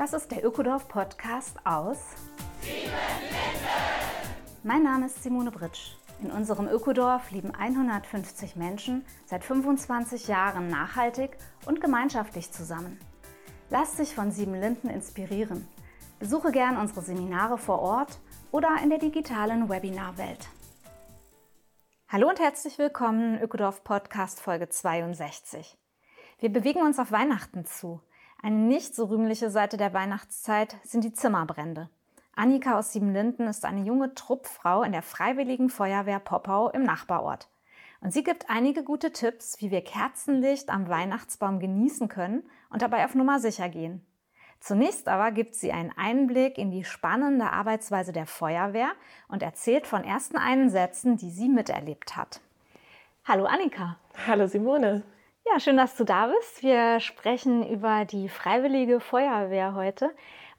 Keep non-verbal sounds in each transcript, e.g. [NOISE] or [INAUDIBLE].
Das ist der Ökodorf Podcast aus Mein Name ist Simone Britsch. In unserem Ökodorf leben 150 Menschen seit 25 Jahren nachhaltig und gemeinschaftlich zusammen. Lass dich von Sieben Linden inspirieren. Besuche gern unsere Seminare vor Ort oder in der digitalen Webinarwelt. Hallo und herzlich willkommen, Ökodorf Podcast Folge 62. Wir bewegen uns auf Weihnachten zu. Eine nicht so rühmliche Seite der Weihnachtszeit sind die Zimmerbrände. Annika aus Siebenlinden ist eine junge Truppfrau in der Freiwilligen Feuerwehr Poppau im Nachbarort. Und sie gibt einige gute Tipps, wie wir Kerzenlicht am Weihnachtsbaum genießen können und dabei auf Nummer sicher gehen. Zunächst aber gibt sie einen Einblick in die spannende Arbeitsweise der Feuerwehr und erzählt von ersten Einsätzen, die sie miterlebt hat. Hallo Annika. Hallo Simone. Ja, schön, dass du da bist. Wir sprechen über die Freiwillige Feuerwehr heute.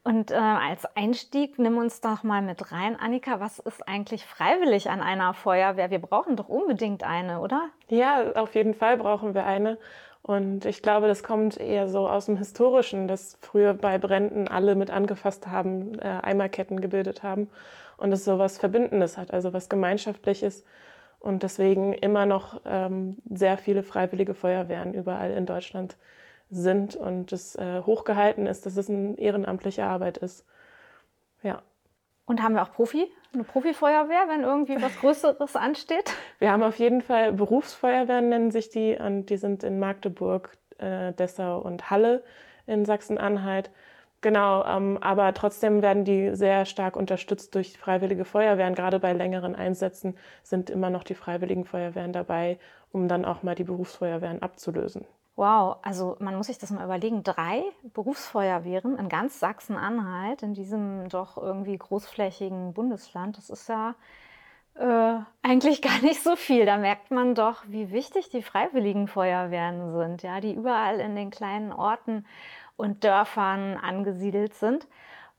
Und äh, als Einstieg nimm uns doch mal mit rein. Annika, was ist eigentlich freiwillig an einer Feuerwehr? Wir brauchen doch unbedingt eine, oder? Ja, auf jeden Fall brauchen wir eine. Und ich glaube, das kommt eher so aus dem Historischen, dass früher bei Bränden alle mit angefasst haben, äh, Eimerketten gebildet haben und es so was Verbindendes hat, also was Gemeinschaftliches und deswegen immer noch ähm, sehr viele freiwillige Feuerwehren überall in Deutschland sind und es äh, hochgehalten ist, dass es eine ehrenamtliche Arbeit ist. Ja. Und haben wir auch Profi, eine Profifeuerwehr, wenn irgendwie was Größeres ansteht? [LAUGHS] Wir haben auf jeden Fall Berufsfeuerwehren, nennen sich die, und die sind in Magdeburg, äh, Dessau und Halle in Sachsen-Anhalt. Genau, ähm, aber trotzdem werden die sehr stark unterstützt durch freiwillige Feuerwehren. Gerade bei längeren Einsätzen sind immer noch die freiwilligen Feuerwehren dabei, um dann auch mal die Berufsfeuerwehren abzulösen. Wow, also man muss sich das mal überlegen. Drei Berufsfeuerwehren in ganz Sachsen-Anhalt, in diesem doch irgendwie großflächigen Bundesland, das ist ja äh, eigentlich gar nicht so viel. Da merkt man doch, wie wichtig die freiwilligen Feuerwehren sind, ja, die überall in den kleinen Orten und Dörfern angesiedelt sind.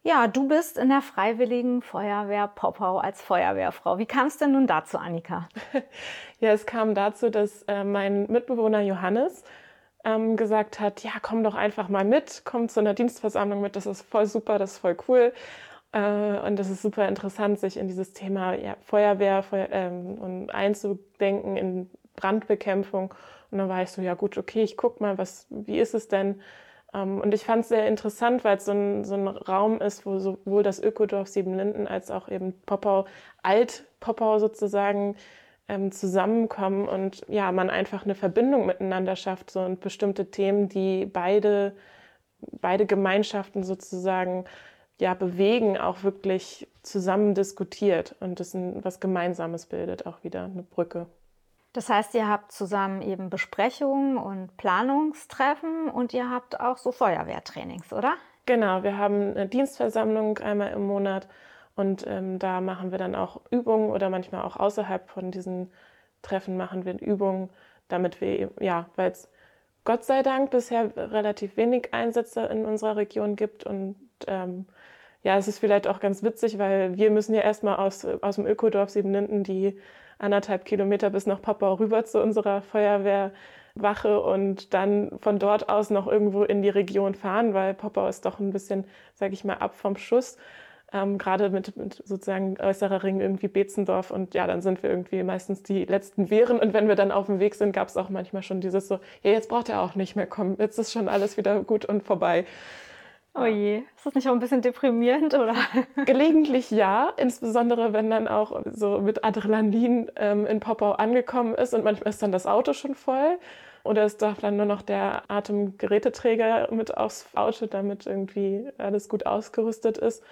Ja, du bist in der Freiwilligen Feuerwehr Poppau als Feuerwehrfrau. Wie kam es denn nun dazu, Annika? [LAUGHS] Ja, es kam dazu, dass äh, mein Mitbewohner Johannes ähm, gesagt hat, ja, komm doch einfach mal mit, komm zu einer Dienstversammlung mit, das ist voll super, das ist voll cool. Äh, und das ist super interessant, sich in dieses Thema ja, Feuerwehr Feuer, ähm, und einzudenken in Brandbekämpfung. Und dann war ich so, ja gut, okay, ich guck mal, was, wie ist es denn? Ähm, und ich fand es sehr interessant, weil es so ein, so ein Raum ist, wo sowohl das Ökodorf Siebenlinden als auch eben Poppau, Alt-Poppau sozusagen, ähm, zusammenkommen und ja, man einfach eine Verbindung miteinander schafft so und bestimmte Themen, die beide, beide Gemeinschaften sozusagen ja, bewegen, auch wirklich zusammen diskutiert und das ein, was Gemeinsames bildet, auch wieder eine Brücke. Das heißt, ihr habt zusammen eben Besprechungen und Planungstreffen und ihr habt auch so Feuerwehrtrainings, oder? Genau, wir haben eine Dienstversammlung einmal im Monat und ähm, da machen wir dann auch Übungen oder manchmal auch außerhalb von diesen Treffen machen wir Übungen, damit wir, ja, weil es Gott sei Dank bisher relativ wenig Einsätze in unserer Region gibt und ähm, ja, es ist vielleicht auch ganz witzig, weil wir müssen ja erstmal aus, aus dem Ökodorf Siebenlinden die anderthalb Kilometer bis nach Poppau rüber zu unserer Feuerwehrwache und dann von dort aus noch irgendwo in die Region fahren, weil Poppau ist doch ein bisschen, sag ich mal, ab vom Schuss ähm, gerade mit, mit sozusagen äußerer Ring irgendwie Betzendorf und ja, dann sind wir irgendwie meistens die letzten Wehren und wenn wir dann auf dem Weg sind, gab es auch manchmal schon dieses so, ja, jetzt braucht er auch nicht mehr kommen, jetzt ist schon alles wieder gut und vorbei. Oh je, ist das nicht auch ein bisschen deprimierend, oder? [LAUGHS] Gelegentlich ja, insbesondere wenn dann auch so mit Adrenalin ähm, in Poppau angekommen ist und manchmal ist dann das Auto schon voll oder es darf dann nur noch der Atemgeräteträger mit aufs Auto, damit irgendwie alles gut ausgerüstet ist.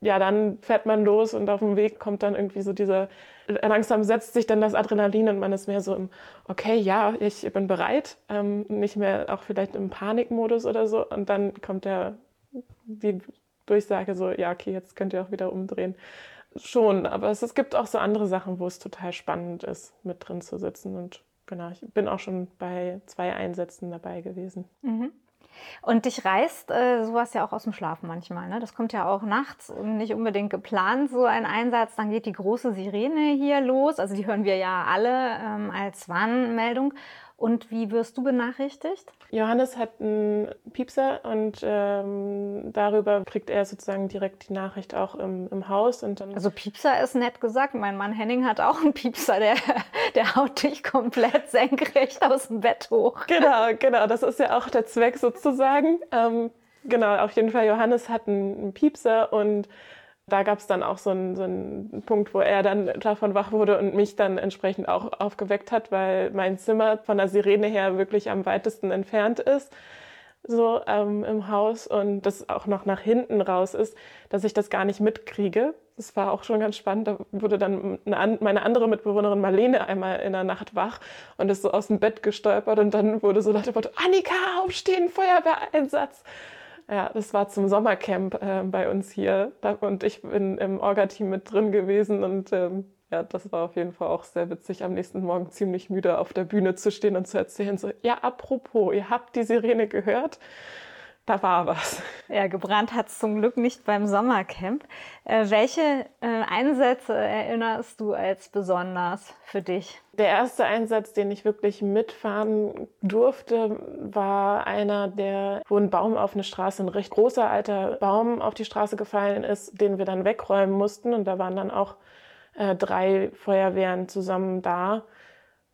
Ja, dann fährt man los und auf dem Weg kommt dann irgendwie so dieser, langsam setzt sich dann das Adrenalin und man ist mehr so im, okay, ja, ich bin bereit, ähm, nicht mehr auch vielleicht im Panikmodus oder so und dann kommt der, die Durchsage so, ja, okay, jetzt könnt ihr auch wieder umdrehen. Schon, aber es, es gibt auch so andere Sachen, wo es total spannend ist, mit drin zu sitzen und genau, ich bin auch schon bei zwei Einsätzen dabei gewesen. Mhm. Und dich reißt äh, sowas ja auch aus dem Schlaf manchmal. Ne? Das kommt ja auch nachts und nicht unbedingt geplant, so ein Einsatz. Dann geht die große Sirene hier los. Also die hören wir ja alle ähm, als Warnmeldung. Und wie wirst du benachrichtigt? Johannes hat einen Piepser und ähm, darüber kriegt er sozusagen direkt die Nachricht auch im, im Haus. Und dann also Piepser ist nett gesagt. Mein Mann Henning hat auch einen Piepser, der, [LAUGHS] der haut dich komplett senkrecht aus dem Bett hoch. Genau, [LAUGHS] genau. Das ist ja auch der Zweck sozusagen. Ähm, genau, auf jeden Fall. Johannes hat einen, einen Piepser und da gab es dann auch so einen, so einen Punkt, wo er dann davon wach wurde und mich dann entsprechend auch aufgeweckt hat, weil mein Zimmer von der Sirene her wirklich am weitesten entfernt ist, so ähm, im Haus und das auch noch nach hinten raus ist, dass ich das gar nicht mitkriege. Das war auch schon ganz spannend. Da wurde dann eine, meine andere Mitbewohnerin Marlene einmal in der Nacht wach und ist so aus dem Bett gestolpert und dann wurde so Motto, Annika, aufstehen, Feuerwehreinsatz. Ja, das war zum Sommercamp äh, bei uns hier und ich bin im Orga-Team mit drin gewesen und ähm, ja, das war auf jeden Fall auch sehr witzig, am nächsten Morgen ziemlich müde auf der Bühne zu stehen und zu erzählen, so, ja, apropos, ihr habt die Sirene gehört? Da war was. Ja, gebrannt hat es zum Glück nicht beim Sommercamp. Äh, welche äh, Einsätze erinnerst du als besonders für dich? Der erste Einsatz, den ich wirklich mitfahren durfte, war einer, der, wo ein Baum auf eine Straße, ein recht großer alter Baum auf die Straße gefallen ist, den wir dann wegräumen mussten. Und da waren dann auch äh, drei Feuerwehren zusammen da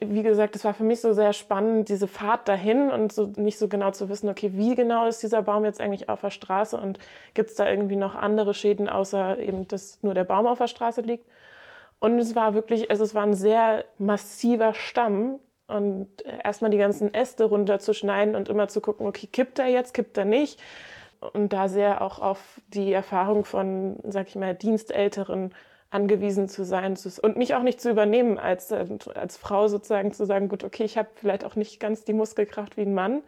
wie gesagt, es war für mich so sehr spannend, diese Fahrt dahin und so nicht so genau zu wissen, okay, wie genau ist dieser Baum jetzt eigentlich auf der Straße und gibt es da irgendwie noch andere Schäden, außer eben, dass nur der Baum auf der Straße liegt. Und es war wirklich, also es war ein sehr massiver Stamm und erstmal die ganzen Äste runterzuschneiden und immer zu gucken, okay, kippt er jetzt, kippt er nicht. Und da sehr auch auf die Erfahrung von, sag ich mal, Dienstälteren angewiesen zu sein und mich auch nicht zu übernehmen als, äh, als Frau sozusagen zu sagen, gut, okay, ich habe vielleicht auch nicht ganz die Muskelkraft wie ein Mann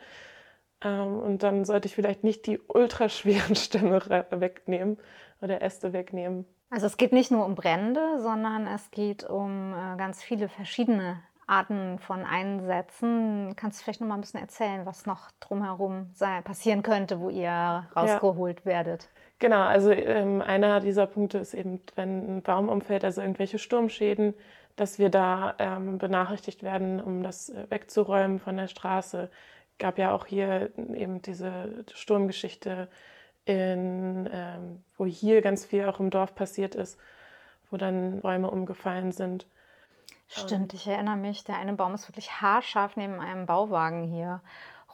ähm, und dann sollte ich vielleicht nicht die ultraschweren [LAUGHS] Stämme wegnehmen oder Äste wegnehmen. Also es geht nicht nur um Brände, sondern es geht um äh, ganz viele verschiedene Arten von Einsätzen. Kannst du vielleicht noch mal ein bisschen erzählen, was noch drumherum sei, passieren könnte, wo ihr rausgeholt ja. werdet? Genau, also ähm, einer dieser Punkte ist eben, wenn ein Baum umfällt, also irgendwelche Sturmschäden, dass wir da ähm, benachrichtigt werden, um das äh, wegzuräumen von der Straße. Gab ja auch hier eben diese Sturmgeschichte, in, ähm, wo hier ganz viel auch im Dorf passiert ist, wo dann Bäume umgefallen sind. Stimmt, ich erinnere mich, der eine Baum ist wirklich haarscharf neben einem Bauwagen hier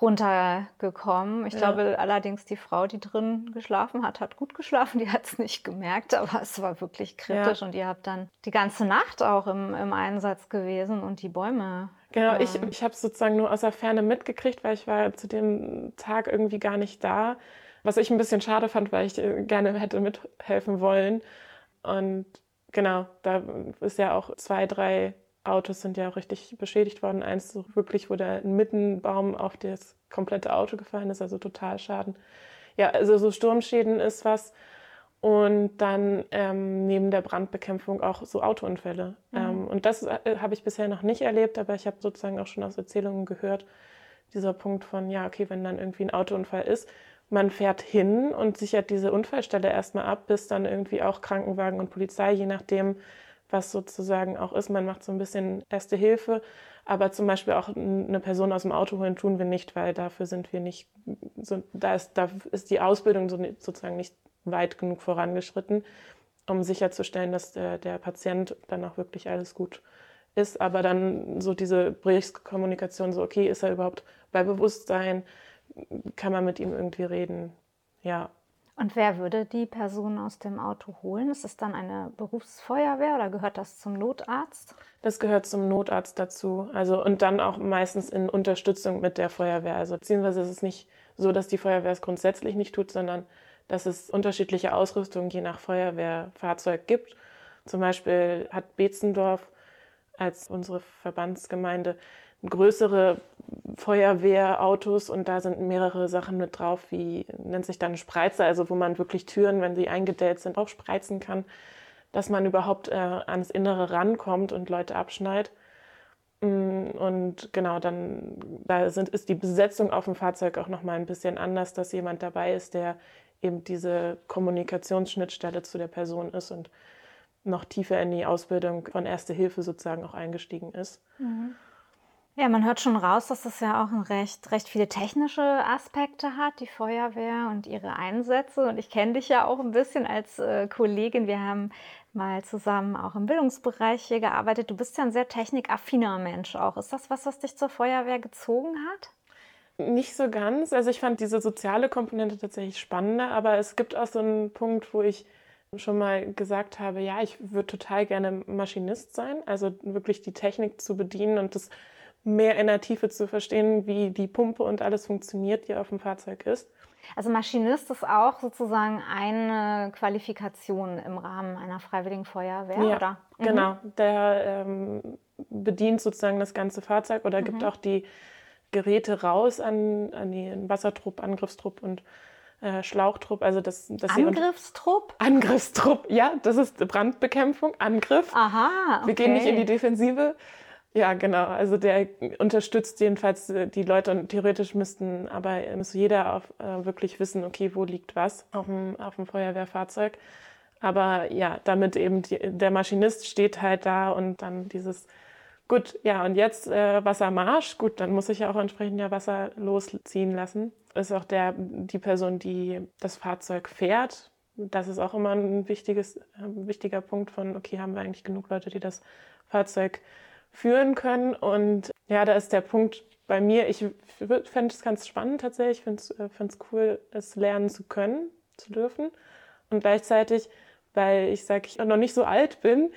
runtergekommen. Ich ja. glaube allerdings, die Frau, die drin geschlafen hat, hat gut geschlafen. [LAUGHS] Die hat es nicht gemerkt, aber es war wirklich kritisch. Ja. Und ihr habt dann die ganze Nacht auch im, im Einsatz gewesen und die Bäume. Genau, ähm, ich, ich habe es sozusagen nur aus der Ferne mitgekriegt, weil ich war zu dem Tag irgendwie gar nicht da. Was ich ein bisschen schade fand, weil ich äh, gerne hätte mithelfen wollen. Und genau, da ist ja auch zwei, drei Autos sind ja auch richtig beschädigt worden. Eins so wirklich, wo der Mittenbaum auf das komplette Auto gefallen ist, also total Schaden. Ja, also so Sturmschäden ist was. Und dann ähm, neben der Brandbekämpfung auch so Autounfälle. Mhm. Ähm, und das äh, habe ich bisher noch nicht erlebt, aber ich habe sozusagen auch schon aus Erzählungen gehört, dieser Punkt von, ja, okay, wenn dann irgendwie ein Autounfall ist, man fährt hin und sichert diese Unfallstelle erstmal ab, bis dann irgendwie auch Krankenwagen und Polizei, je nachdem, was sozusagen auch ist. Man macht so ein bisschen Erste Hilfe, aber zum Beispiel auch eine Person aus dem Auto holen tun wir nicht, weil dafür sind wir nicht, so, da, ist, da ist die Ausbildung so, sozusagen nicht weit genug vorangeschritten, um sicherzustellen, dass der, der Patient dann auch wirklich alles gut ist. Aber dann so diese Berichtkommunikation, so okay, ist er überhaupt bei Bewusstsein, kann man mit ihm irgendwie reden, ja. Und wer würde die Person aus dem Auto holen? Ist es dann eine Berufsfeuerwehr oder gehört das zum Notarzt? Das gehört zum Notarzt dazu. Also und dann auch meistens in Unterstützung mit der Feuerwehr. Also beziehungsweise ist es nicht so, dass die Feuerwehr es grundsätzlich nicht tut, sondern dass es unterschiedliche Ausrüstung je nach Feuerwehrfahrzeug gibt. Zum Beispiel hat Betzendorf als unsere Verbandsgemeinde größere Feuerwehrautos und da sind mehrere Sachen mit drauf, wie nennt sich dann Spreizer, also wo man wirklich Türen, wenn sie eingedellt sind, auch spreizen kann, dass man überhaupt äh, ans Innere rankommt und Leute abschneidet. Mm, und genau, dann da sind, ist die Besetzung auf dem Fahrzeug auch nochmal ein bisschen anders, dass jemand dabei ist, der eben diese Kommunikationsschnittstelle zu der Person ist und noch tiefer in die Ausbildung von Erste Hilfe sozusagen auch eingestiegen ist. Mhm. Ja, man hört schon raus, dass das ja auch ein recht, recht viele technische Aspekte hat, die Feuerwehr und ihre Einsätze. Und ich kenne dich ja auch ein bisschen als äh, Kollegin. Wir haben mal zusammen auch im Bildungsbereich hier gearbeitet. Du bist ja ein sehr technikaffiner Mensch auch. Ist das was, was dich zur Feuerwehr gezogen hat? Nicht so ganz. Also ich fand diese soziale Komponente tatsächlich spannender, aber es gibt auch so einen Punkt, wo ich schon mal gesagt habe, ja, ich würde total gerne Maschinist sein, also wirklich die Technik zu bedienen und das mehr in der Tiefe zu verstehen, wie die Pumpe und alles funktioniert, die auf dem Fahrzeug ist. Also Maschinist ist auch sozusagen eine Qualifikation im Rahmen einer freiwilligen Feuerwehr, ja, oder? Mhm. Genau, der ähm, bedient sozusagen das ganze Fahrzeug oder mhm. gibt auch die Geräte raus an, an den Wassertrupp, Angriffstrupp und äh, Schlauchtrupp. Also das, das Angriffstrupp? Angriffstrupp, ja, das ist Brandbekämpfung, Angriff. Aha, okay. Wir gehen nicht in die Defensive. Ja, genau. Also der unterstützt jedenfalls äh, die Leute und theoretisch müssten, aber muss jeder auf, äh, wirklich wissen, okay, wo liegt was auf dem, auf dem Feuerwehrfahrzeug. Aber ja, damit eben die, der Maschinist steht halt da und dann dieses, gut, ja, und jetzt äh, Wassermarsch, gut, dann muss ich ja auch entsprechend ja Wasser losziehen lassen. Ist auch der, die Person, die das Fahrzeug fährt. Das ist auch immer ein wichtiges, äh, wichtiger Punkt von, okay, haben wir eigentlich genug Leute, die das Fahrzeug führen können. Und ja, da ist der Punkt bei mir, ich fände es ganz spannend tatsächlich, ich finde es äh, cool, es lernen zu können, zu dürfen. Und gleichzeitig, weil ich sage, ich noch nicht so alt bin,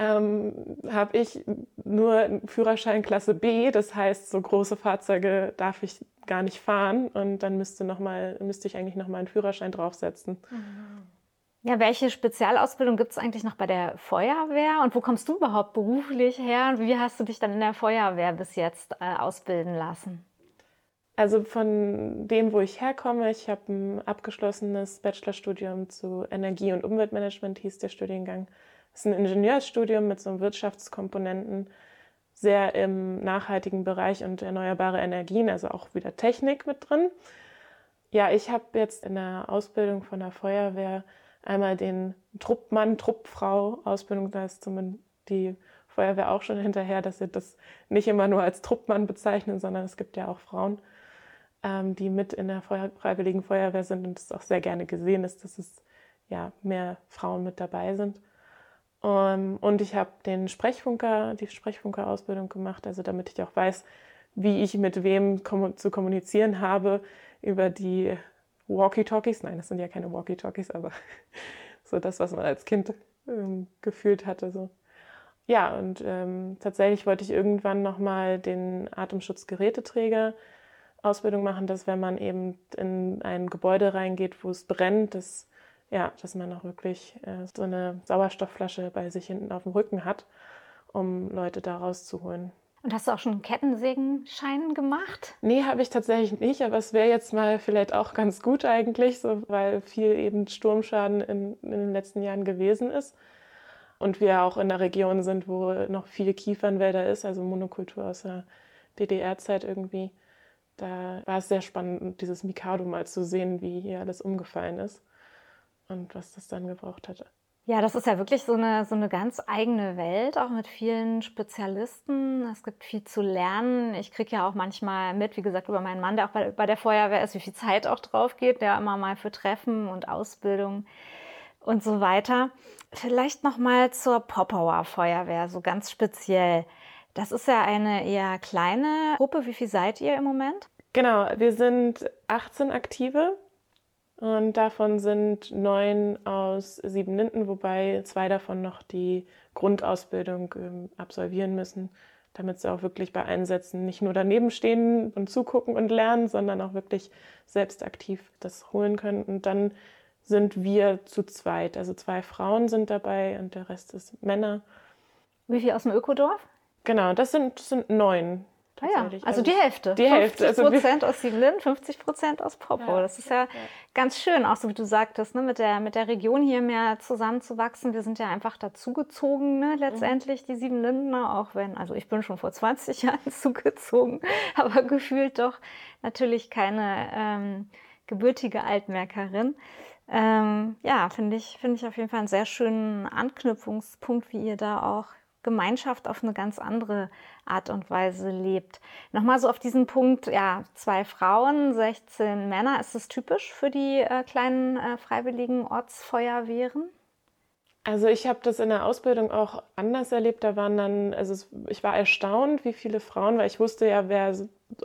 ähm, habe ich nur Führerschein Klasse B. Das heißt, so große Fahrzeuge darf ich gar nicht fahren und dann müsste, noch mal, müsste ich eigentlich noch mal einen Führerschein draufsetzen. Ja, welche Spezialausbildung gibt es eigentlich noch bei der Feuerwehr und wo kommst du überhaupt beruflich her und wie hast du dich dann in der Feuerwehr bis jetzt äh, ausbilden lassen? Also von dem, wo ich herkomme, ich habe ein abgeschlossenes Bachelorstudium zu Energie- und Umweltmanagement, hieß der Studiengang. Ist ein Ingenieursstudium mit so Wirtschaftskomponenten, sehr im nachhaltigen Bereich und erneuerbare Energien, also auch wieder Technik mit drin. Ja, ich habe jetzt in der Ausbildung von der Feuerwehr einmal den Truppmann, Truppfrau Ausbildung, da ist zumindest die Feuerwehr auch schon hinterher, dass sie das nicht immer nur als Truppmann bezeichnen, sondern es gibt ja auch Frauen, ähm, die mit in der Feuer Freiwilligen Feuerwehr sind und es auch sehr gerne gesehen ist, dass es ja mehr Frauen mit dabei sind. Um, ähm, und ich habe den Sprechfunker, die Sprechfunker-Ausbildung gemacht, also damit ich auch weiß, wie ich mit wem kom zu kommunizieren habe über die Walkie-Talkies. Nein, das sind ja keine Walkie-Talkies, aber [LAUGHS] so das, was man als Kind ähm, gefühlt hatte. So. Ja, und ähm, tatsächlich wollte ich irgendwann nochmal den Atemschutzgeräteträger Ausbildung machen, dass wenn man eben in ein Gebäude reingeht, wo es brennt, dass, ja, dass man auch wirklich äh, so eine Sauerstoffflasche bei sich hinten auf dem Rücken hat, um Leute da rauszuholen. Und hast du auch schon einen Kettensägenschein gemacht? Nee, habe ich tatsächlich nicht, aber es wäre jetzt mal vielleicht auch ganz gut eigentlich, so, weil viel eben Sturmschaden in, in, den letzten Jahren gewesen ist. Und wir auch in der Region sind, wo noch viel Kiefernwälder ist, also Monokultur aus der DDR-Zeit irgendwie. Da war es sehr spannend, dieses Mikado mal zu sehen, wie hier alles umgefallen ist und was das dann gebraucht hatte. Ja, das ist ja wirklich so eine, so eine ganz eigene Welt, auch mit vielen Spezialisten. Es gibt viel zu lernen. Ich kriege ja auch manchmal mit, wie gesagt, über meinen Mann, der auch bei, bei der Feuerwehr ist, wie viel Zeit auch drauf geht, der immer mal für Treffen und Ausbildung und so weiter. Vielleicht noch mal zur Poppauer Feuerwehr, so ganz speziell. Das ist ja eine eher kleine Gruppe. Wie viel seid ihr im Moment? Genau, wir sind 18 Aktive und davon sind neun aus sieben Linden, wobei zwei davon noch die Grundausbildung ähm, absolvieren müssen, damit sie auch wirklich bei Einsätzen nicht nur daneben stehen und zugucken und lernen, sondern auch wirklich selbst aktiv das holen können. Und dann sind wir zu zweit. Also zwei Frauen sind dabei und der Rest ist Männer. Wie viel aus dem Ökodorf? Genau, das sind, das sind neun. Ah ja, also, also die Hälfte. Die Hälfte. 50 also Prozent aus Siebenlinden, 50 Prozent aus Popo. Ja, das ist ja, ja, ganz schön, auch so wie du sagtest, ne, mit, der, mit der Region hier mehr zusammenzuwachsen. Wir sind ja einfach dazugezogen, ne, letztendlich, mhm. die Siebenlindener, auch wenn, also ich bin schon vor 20 [LAUGHS] Jahren zugezogen, aber gefühlt doch natürlich keine ähm, gebürtige Altmerkerin. Ähm, ja, finde ich, finde ich auf jeden Fall einen sehr schönen Anknüpfungspunkt, wie ihr da auch Gemeinschaft auf eine ganz andere Art und Weise lebt. Nochmal so auf diesen Punkt, ja, zwei Frauen, 16 Männer, ist das typisch für die äh, kleinen äh, freiwilligen Ortsfeuerwehren? Also ich habe das in der Ausbildung auch anders erlebt. Da waren dann, also ich war erstaunt, wie viele Frauen, weil ich wusste ja, wer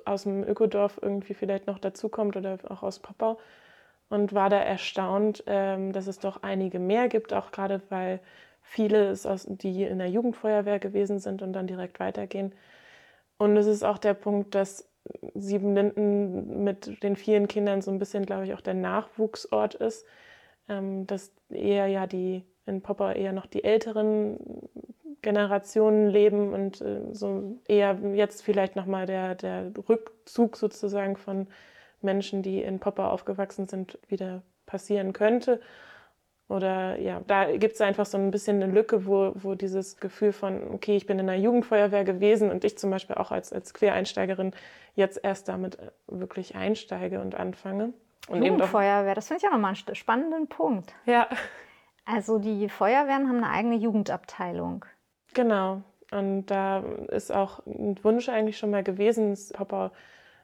aus dem Ökodorf irgendwie vielleicht noch dazukommt oder auch aus Poppau und war da erstaunt, ähm, dass es doch einige mehr gibt, auch gerade weil viele es aus, die in der Jugendfeuerwehr gewesen sind und dann direkt weitergehen. Und es ist auch der Punkt, dass Siebenlinden mit den vielen Kindern so ein bisschen, glaube ich, auch der Nachwuchsort ist, ähm, dass eher ja die in Popper eher noch die älteren Generationen leben und äh, so eher jetzt vielleicht nochmal der, der Rückzug sozusagen von Menschen, die in Popper aufgewachsen sind, wieder passieren könnte. Oder ja, da gibt es einfach so ein bisschen eine Lücke, wo, wo dieses Gefühl von, okay, ich bin in der Jugendfeuerwehr gewesen und ich zum Beispiel auch als, als Quereinsteigerin jetzt erst damit äh, wirklich einsteige und anfange. Und Jugendfeuerwehr, das finde ich auch nochmal einen spannenden Punkt. Ja. Also die Feuerwehren haben eine eigene Jugendabteilung. Genau. Und da ist auch ein Wunsch eigentlich schon mal gewesen, Papa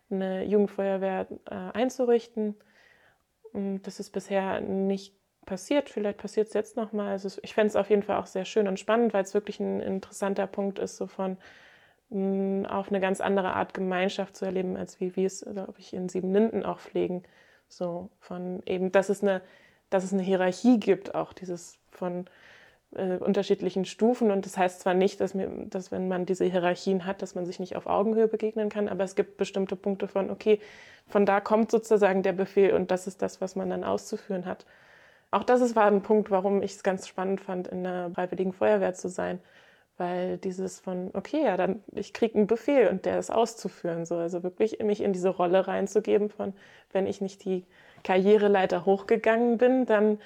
eine Jugendfeuerwehr äh, einzurichten. Und das ist bisher nicht passiert. Vielleicht passiert es jetzt nochmal. Also ich fände es auf jeden Fall auch sehr schön und spannend, weil es wirklich ein interessanter Punkt ist, so von mh, auf eine ganz andere Art Gemeinschaft zu erleben, als wie wir es, glaube ich, in Siebenlinden auch pflegen. So von eben, dass es eine dass es eine Hierarchie gibt, auch dieses von äh, unterschiedlichen Stufen. Und das heißt zwar nicht, dass, mir, dass wenn man diese Hierarchien hat, dass man sich nicht auf Augenhöhe begegnen kann, aber es gibt bestimmte Punkte von, okay, von da kommt sozusagen der Befehl und das ist das, was man dann auszuführen hat. Auch das ist, war ein Punkt, warum ich es ganz spannend fand, in der Freiwilligen Feuerwehr zu sein. Weil dieses von, okay, ja, dann ich kriege einen Befehl und der ist auszuführen. So. Also wirklich mich in diese Rolle reinzugeben von, wenn ich nicht die Karriereleiter hochgegangen bin, dann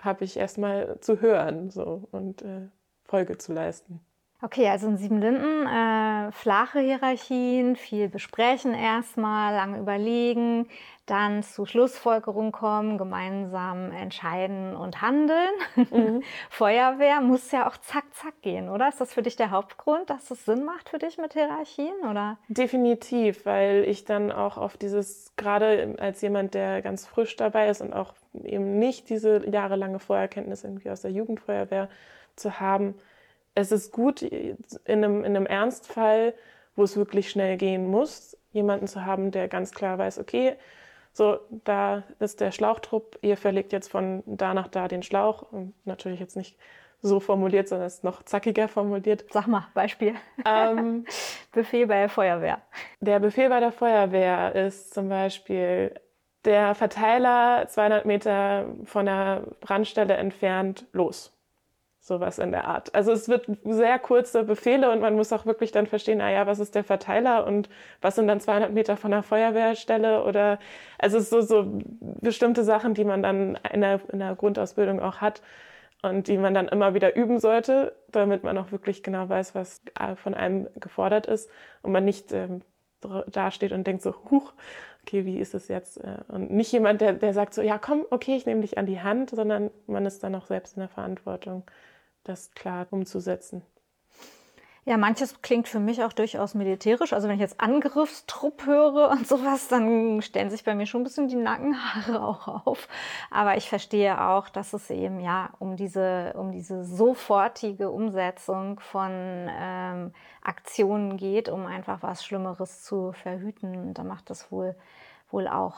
habe ich erstmal zu hören so, und äh, Folge zu leisten. Okay, also in Siebenlinden äh, flache Hierarchien, viel besprechen erstmal, lange überlegen, dann zu Schlussfolgerungen kommen, gemeinsam entscheiden und handeln. Mhm. [LAUGHS] Feuerwehr muss ja auch zack, zack gehen, oder? Ist das für dich der Hauptgrund, dass es Sinn macht für dich mit Hierarchien, oder? Definitiv, weil ich dann auch auf dieses, gerade als jemand, der ganz frisch dabei ist und auch eben nicht diese jahrelange Vorerkenntnis irgendwie aus der Jugendfeuerwehr zu haben, es ist gut, in einem, in einem Ernstfall, wo es wirklich schnell gehen muss, jemanden zu haben, der ganz klar weiß, okay, so, da ist der Schlauchtrupp, ihr verlegt jetzt von da nach da den Schlauch. Und natürlich jetzt nicht so formuliert, sondern es ist noch zackiger formuliert. Sag mal, Beispiel. Ähm, [LAUGHS] Befehl bei der Feuerwehr. Der Befehl bei der Feuerwehr ist zum Beispiel der Verteiler 200 Meter von der Brandstelle entfernt los. Sowas in der Art. Also es wird sehr kurze Befehle und man muss auch wirklich dann verstehen, ah ja, was ist der Verteiler und was sind dann 200 Meter von der Feuerwehrstelle oder also es so, so bestimmte Sachen, die man dann in der, in der Grundausbildung auch hat und die man dann immer wieder üben sollte, damit man auch wirklich genau weiß, was von einem gefordert ist und man nicht ähm, dasteht und denkt so, huch, okay, wie ist es jetzt? Äh, und nicht jemand, der, der sagt so, ja komm, okay, ich nehme dich an die Hand, sondern man ist dann auch selbst in der Verantwortung das klar umzusetzen. Ja, manches klingt für mich auch durchaus militärisch. Also wenn ich jetzt Angriffstrupp höre [LAUGHS] und sowas, dann stellen sich bei mir schon ein bisschen die Nackenhaare [LAUGHS] auch auf. Aber ich verstehe auch, dass es eben ja um diese, um diese sofortige Umsetzung von ähm, Aktionen geht, um einfach was Schlimmeres zu verhüten. Da macht das wohl, wohl auch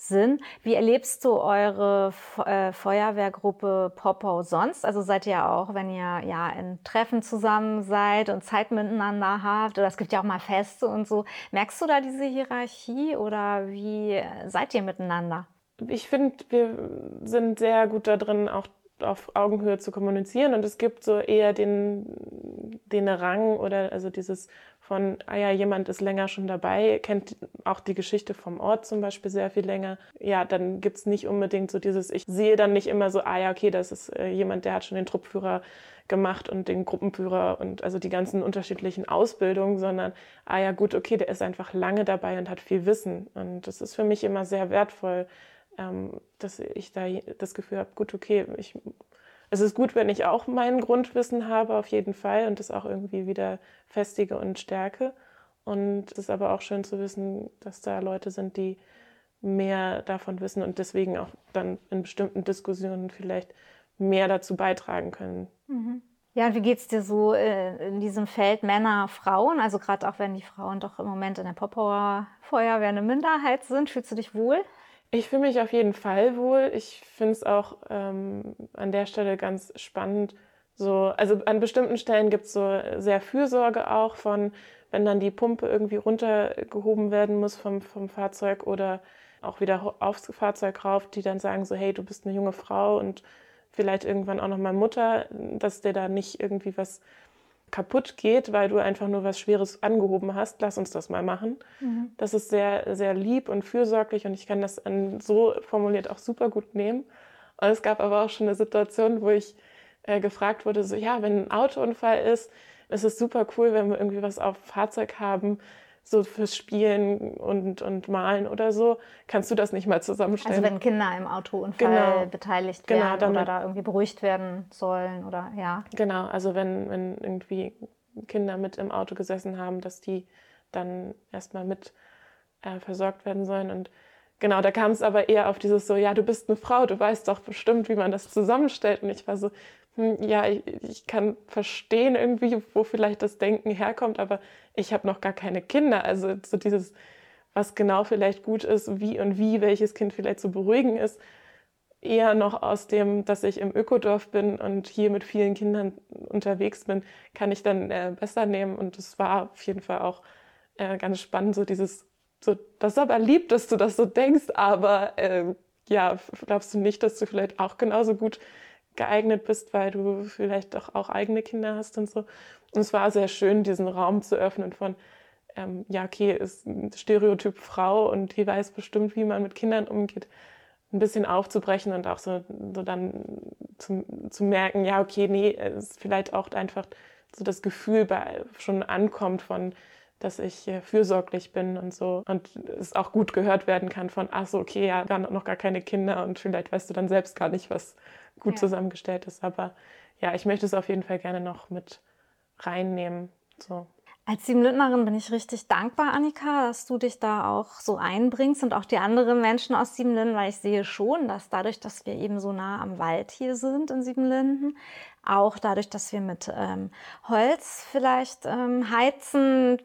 Sinn. Wie erlebst du eure äh, Feuerwehrgruppe Popo sonst? Also seid ihr auch, wenn ihr ja in Treffen zusammen seid und Zeit miteinander habt oder es gibt ja auch mal Feste und so. Merkst du da diese Hierarchie oder wie seid ihr miteinander? Ich finde, wir sind sehr gut da drin, auch auf Augenhöhe zu kommunizieren und es gibt so eher den, den Rang oder also dieses von, ah ja, jemand ist länger schon dabei, kennt auch die Geschichte vom Ort zum Beispiel sehr viel länger. Ja, dann gibt es nicht unbedingt so dieses, ich sehe dann nicht immer so, ah ja, okay, das ist äh, jemand, der hat schon den Truppführer gemacht und den Gruppenführer und also die ganzen unterschiedlichen Ausbildungen, sondern, ah ja, gut, okay, der ist einfach lange dabei und hat viel Wissen. Und das ist für mich immer sehr wertvoll, ähm, dass ich da das Gefühl habe, gut, okay, ich es ist gut, wenn ich auch mein Grundwissen habe, auf jeden Fall, und das auch irgendwie wieder festige und stärke. Und es ist aber auch schön zu wissen, dass da Leute sind, die mehr davon wissen und deswegen auch dann in bestimmten Diskussionen vielleicht mehr dazu beitragen können. Mhm. Ja, wie geht es dir so äh, in diesem Feld Männer, Frauen? Also gerade auch wenn die Frauen doch im Moment in der Poppower Feuerwehr eine Minderheit sind, fühlst du dich wohl? Ich fühle mich auf jeden Fall wohl. Ich finde es auch ähm, an der Stelle ganz spannend. So, also an bestimmten Stellen gibt es so sehr Fürsorge auch von, wenn dann die Pumpe irgendwie runtergehoben werden muss vom, vom Fahrzeug oder auch wieder aufs Fahrzeug rauf, die dann sagen so, hey, du bist eine junge Frau und vielleicht irgendwann auch noch mal Mutter, dass dir da nicht irgendwie was kaputt geht, weil du einfach nur was Schweres angehoben hast, lass uns das mal machen. Mhm. Das ist sehr, sehr lieb und fürsorglich und ich kann das so formuliert auch super gut nehmen. Und es gab aber auch schon eine Situation, wo ich äh, gefragt wurde, so ja, wenn ein Autounfall ist, ist es super cool, wenn wir irgendwie was auf Fahrzeug haben, so fürs Spielen und, und Malen oder so, kannst du das nicht mal zusammenstellen. Also wenn Kinder im Autounfall genau. beteiligt genau, werden oder da irgendwie beruhigt werden sollen oder ja. Genau, also wenn, wenn irgendwie Kinder mit im Auto gesessen haben, dass die dann erstmal mit äh, versorgt werden sollen und Genau, da kam es aber eher auf dieses so, ja, du bist eine Frau, du weißt doch bestimmt, wie man das zusammenstellt. Und ich war so, ja, ich, ich, kann verstehen irgendwie, wo vielleicht das Denken herkommt, aber ich habe noch gar keine Kinder. Also so dieses, was genau vielleicht gut ist, wie und wie welches Kind vielleicht zu beruhigen ist, eher noch aus dem, dass ich im Ökodorf bin und hier mit vielen Kindern unterwegs bin, kann ich dann äh, besser nehmen. Und es war auf jeden Fall auch äh, ganz spannend, so dieses, so, das ist aber lieb, dass du das so denkst, aber äh, ja, glaubst du nicht, dass du vielleicht auch genauso gut geeignet bist, weil du vielleicht doch auch eigene Kinder hast und so. Und es war sehr schön, diesen Raum zu öffnen von, ähm, ja, okay, ist ein Stereotyp Frau und die weiß bestimmt, wie man mit Kindern umgeht, ein bisschen aufzubrechen und auch so, so dann zu, zu merken, ja, okay, nee, ist vielleicht auch einfach so das Gefühl bei, schon ankommt von, dass ich fürsorglich bin und so und es auch gut gehört werden kann von, ach so, okay, ja, gar noch gar keine Kinder und vielleicht weißt du dann selbst gar nicht, was gut ja. zusammengestellt ist. Aber ja, ich möchte es auf jeden Fall gerne noch mit reinnehmen. So. Als Siebenlündnerin bin ich richtig dankbar, Annika, dass du dich da auch so einbringst und auch die anderen Menschen aus Siebenlinden, weil ich sehe schon, dass dadurch, dass wir eben so nah am Wald hier sind in Siebenlinden, auch dadurch, dass wir mit ähm, Holz vielleicht ähm, heizen,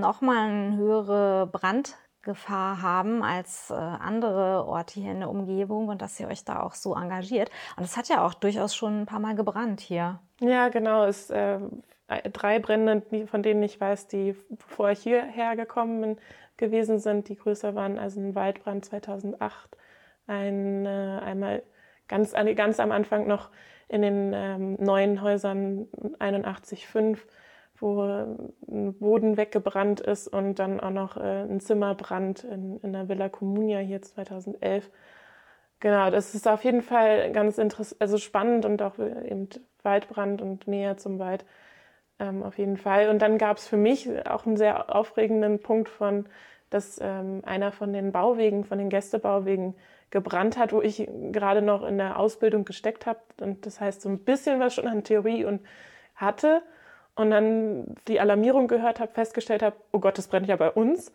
nochmal eine höhere Brandgefahr haben als äh, andere Orte hier in der Umgebung und dass ihr euch da auch so engagiert. Und es hat ja auch durchaus schon ein paar Mal gebrannt hier. Ja, genau. Es, äh, drei Brände, von denen ich weiß, die bevor ich hierher gekommen bin, gewesen sind, die größer waren. Also ein Waldbrand 2008, ein, äh, einmal ganz, ganz am Anfang noch in den ähm, neuen Häusern 81,5, wo ein Boden weggebrannt ist und dann auch noch äh, ein Zimmerbrand in, in der Villa Comunia hier 2011. Genau, das ist auf jeden Fall ganz interessant, also spannend und auch eben Waldbrand und näher zum Wald. Ähm, auf jeden Fall. Und dann gab es für mich auch einen sehr aufregenden Punkt von, dass ähm, einer von den Bauwegen, von den Gästebauwegen gebrannt hat, wo ich gerade noch in der Ausbildung gesteckt habe. Und das heißt, so ein bisschen was schon an Theorie und hatte. Und dann die Alarmierung gehört habe, festgestellt habe, oh Gott, das brennt ja bei uns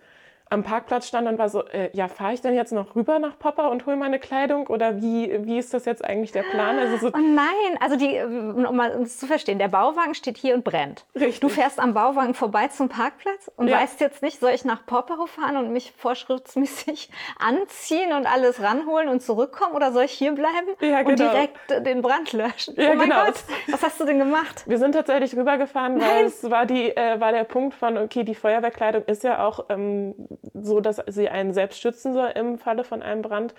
am Parkplatz stand und war so, äh, ja, fahre ich denn jetzt noch rüber nach Papa und hole meine Kleidung oder wie, wie ist das jetzt eigentlich der Plan? Also so oh nein, also die, um mal zu verstehen, der Bauwagen steht hier und brennt. Richtig. Du fährst am Bauwagen vorbei zum Parkplatz und ja. weißt jetzt nicht, soll ich nach Poppero fahren und mich vorschriftsmäßig [LAUGHS] anziehen und alles ranholen und zurückkommen oder soll ich hier bleiben ja, genau. und direkt den Brand löschen? Ja, oh mein genau. Gott, was hast du denn gemacht? Wir sind tatsächlich rübergefahren, nein. weil es war, die, äh, war der Punkt von, okay, die Feuerwehrkleidung ist ja auch ähm, so, dass sie einen selbst schützen soll im Falle von einem Brand.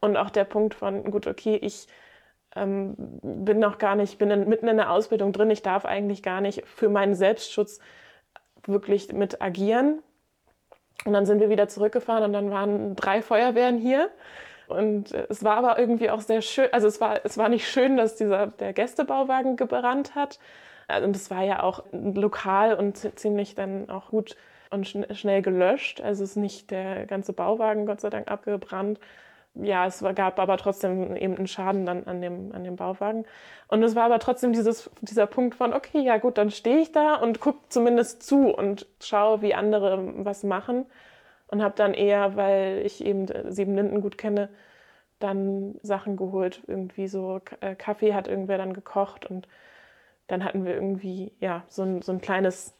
Und auch der Punkt von, gut, okay, ich ähm, bin noch gar nicht, bin in, mitten in der Ausbildung drin, ich darf eigentlich gar nicht für meinen Selbstschutz wirklich mit agieren. Und dann sind wir wieder zurückgefahren und dann waren drei Feuerwehren hier. Und es war aber irgendwie auch sehr schön, also es war, es war nicht schön, dass dieser, der Gästebauwagen gebrannt hat. Und es war ja auch lokal und ziemlich dann auch gut und schn schnell gelöscht. Also ist nicht der ganze Bauwagen Gott sei Dank abgebrannt, ja, es gab aber trotzdem eben einen Schaden dann an dem, an dem Bauwagen. Und es war aber trotzdem dieses, dieser Punkt von, okay, ja gut, dann stehe ich da und gucke zumindest zu und schaue, wie andere was machen. Und habe dann eher, weil ich eben Sieben Linden gut kenne, dann Sachen geholt. Irgendwie so äh, Kaffee hat irgendwer dann gekocht und dann hatten wir irgendwie, ja, so ein, so ein kleines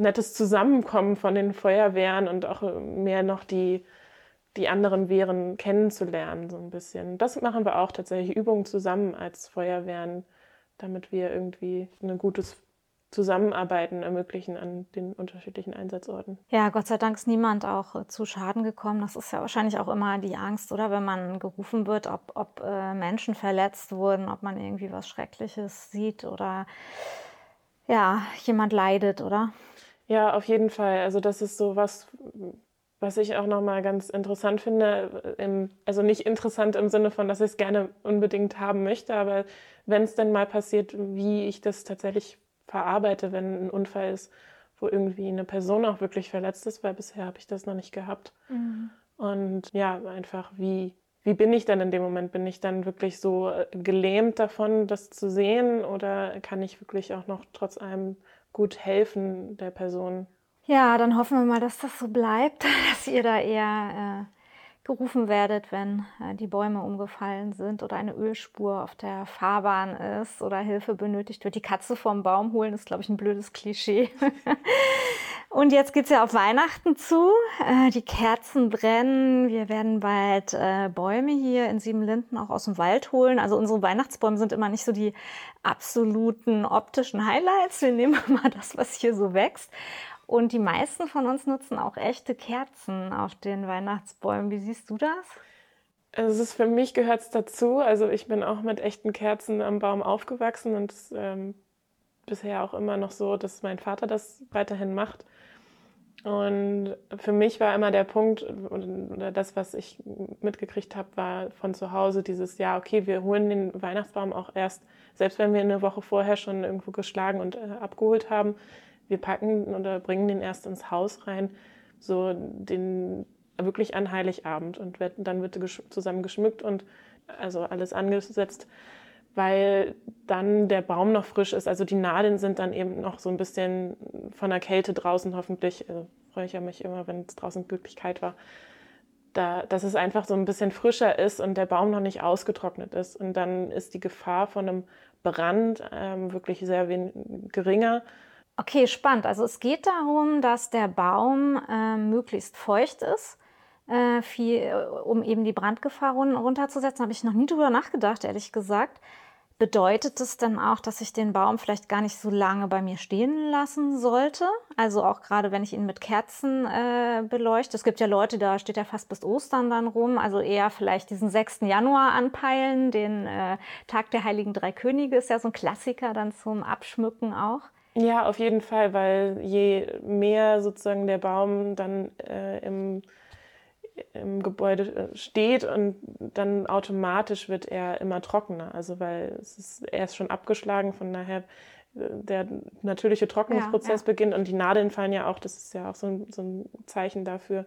nettes Zusammenkommen von den Feuerwehren und auch mehr noch die die anderen Wehren kennenzulernen, so ein bisschen. Das machen wir auch tatsächlich, Übungen zusammen als Feuerwehren, damit wir irgendwie ein gutes Zusammenarbeiten ermöglichen an den unterschiedlichen Einsatzorten. Ja, Gott sei Dank ist niemand auch äh, zu Schaden gekommen. Das ist ja wahrscheinlich auch immer die Angst, oder wenn man gerufen wird, ob, ob äh, Menschen verletzt wurden, ob man irgendwie was Schreckliches sieht oder ja, jemand leidet, oder? Ja, auf jeden Fall. Also das ist so was, was ich auch nochmal ganz interessant finde, im, also nicht interessant im Sinne von, dass ich es gerne unbedingt haben möchte, aber wenn es denn mal passiert, wie ich das tatsächlich verarbeite, wenn ein Unfall ist, wo irgendwie eine Person auch wirklich verletzt ist, weil bisher habe ich das noch nicht gehabt. Mhm. Und ja, einfach wie, wie bin ich dann in dem Moment? Bin ich dann wirklich so äh, gelähmt davon, das zu sehen oder kann ich wirklich auch noch trotz allem gut helfen der Person? Ja, dann hoffen wir mal, dass das so bleibt, [LAUGHS] dass ihr da eher äh, gerufen werdet, wenn äh, die Bäume umgefallen sind oder eine Ölspur auf der Fahrbahn ist oder Hilfe benötigt wird. Die Katze vom Baum holen ist, glaube ich, ein blödes Klischee. [LAUGHS] Und jetzt geht es ja auf Weihnachten zu. Äh, die Kerzen brennen. Wir werden bald äh, Bäume hier in Siebenlinden auch aus dem Wald holen. Also unsere Weihnachtsbäume sind immer nicht so die absoluten optischen Highlights. Wir nehmen [LAUGHS] immer das, was hier so wächst. Und die meisten von uns nutzen auch echte Kerzen auf den Weihnachtsbäumen. Wie siehst du das? Es ist für mich gehört es dazu. Also ich bin auch mit echten Kerzen am Baum aufgewachsen und es, ähm, bisher auch immer noch so, dass mein Vater das weiterhin macht. Und für mich war immer der Punkt, oder das, was ich mitgekriegt habe, war von zu Hause dieses, ja, okay, wir holen den Weihnachtsbaum auch erst, selbst wenn wir eine Woche vorher schon irgendwo geschlagen und äh, abgeholt haben, wir packen oder bringen den erst ins Haus rein, so den wirklich an Heiligabend und dann wird zusammen geschmückt und also alles angesetzt, weil dann der Baum noch frisch ist. Also die Nadeln sind dann eben noch so ein bisschen von der Kälte draußen hoffentlich. Also freue ich ja mich immer, wenn es draußen wirklich kalt war. Da, dass es einfach so ein bisschen frischer ist und der Baum noch nicht ausgetrocknet ist. Und dann ist die Gefahr von einem Brand ähm, wirklich sehr geringer. Okay, spannend. Also es geht darum, dass der Baum äh, möglichst feucht ist, äh, viel, um eben die Brandgefahr run runterzusetzen. Habe ich noch nie drüber nachgedacht, ehrlich gesagt. Bedeutet es dann auch, dass ich den Baum vielleicht gar nicht so lange bei mir stehen lassen sollte? Also auch gerade, wenn ich ihn mit Kerzen äh, beleuchte. Es gibt ja Leute, da steht er fast bis Ostern dann rum. Also eher vielleicht diesen 6. Januar anpeilen. Den äh, Tag der Heiligen Drei Könige ist ja so ein Klassiker dann zum Abschmücken auch. Ja, auf jeden Fall, weil je mehr sozusagen der Baum dann äh, im, im Gebäude äh, steht und dann automatisch wird er immer trockener. Also weil es ist, er ist schon abgeschlagen, von daher äh, der natürliche Trocknungsprozess ja, ja. beginnt und die Nadeln fallen ja auch, das ist ja auch so ein, so ein Zeichen dafür,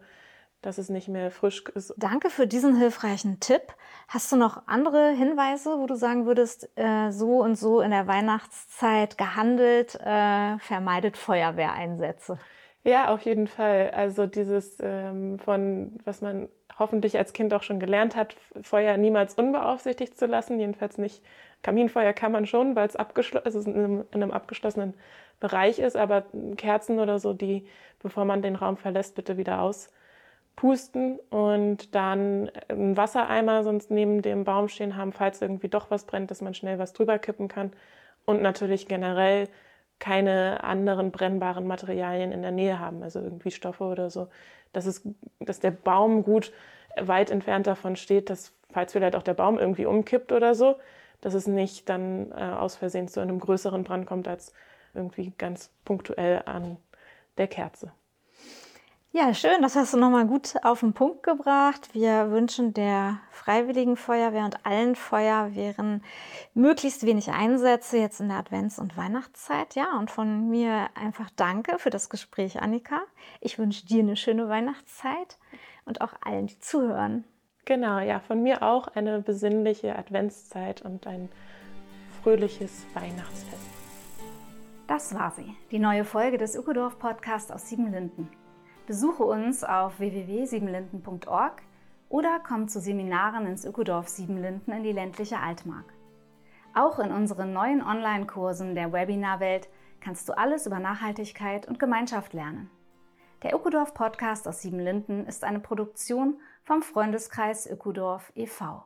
dass es nicht mehr frisch ist. Danke für diesen hilfreichen Tipp. Hast du noch andere Hinweise, wo du sagen würdest, äh, so und so in der Weihnachtszeit gehandelt, äh, vermeidet Feuerwehreinsätze? Ja, auf jeden Fall. Also dieses ähm, von, was man hoffentlich als Kind auch schon gelernt hat, Feuer niemals unbeaufsichtigt zu lassen. Jedenfalls nicht. Kaminfeuer kann man schon, weil es also in, einem, in einem abgeschlossenen Bereich ist, aber Kerzen oder so, die, bevor man den Raum verlässt, bitte wieder aus pusten und dann einen Wassereimer sonst neben dem Baum stehen haben, falls irgendwie doch was brennt, dass man schnell was drüber kippen kann. Und natürlich generell keine anderen brennbaren Materialien in der Nähe haben, also irgendwie Stoffe oder so. Dass, es, dass der Baum gut weit entfernt davon steht, dass falls vielleicht auch der Baum irgendwie umkippt oder so, dass es nicht dann äh, aus Versehen zu einem größeren Brand kommt als irgendwie ganz punktuell an der Kerze. Ja, schön, das hast du nochmal gut auf den Punkt gebracht. Wir wünschen der Freiwilligen Feuerwehr und allen Feuerwehren möglichst wenig Einsätze jetzt in der Advents- und Weihnachtszeit. Ja, und von mir einfach danke für das Gespräch, Annika. Ich wünsche dir eine schöne Weihnachtszeit und auch allen, die zuhören. Genau, ja, von mir auch eine besinnliche Adventszeit und ein fröhliches Weihnachtsfest. Das war sie, die neue Folge des Ökodorf Podcasts aus Siebenlinden. Besuche uns auf www.siebenlinden.org oder komm zu Seminaren ins Ökodorf Siebenlinden in die ländliche Altmark. Auch in unseren neuen Online-Kursen der Webinarwelt kannst du alles über Nachhaltigkeit und Gemeinschaft lernen. Der Ökodorf Podcast aus Siebenlinden ist eine Produktion vom Freundeskreis Ökodorf e.V.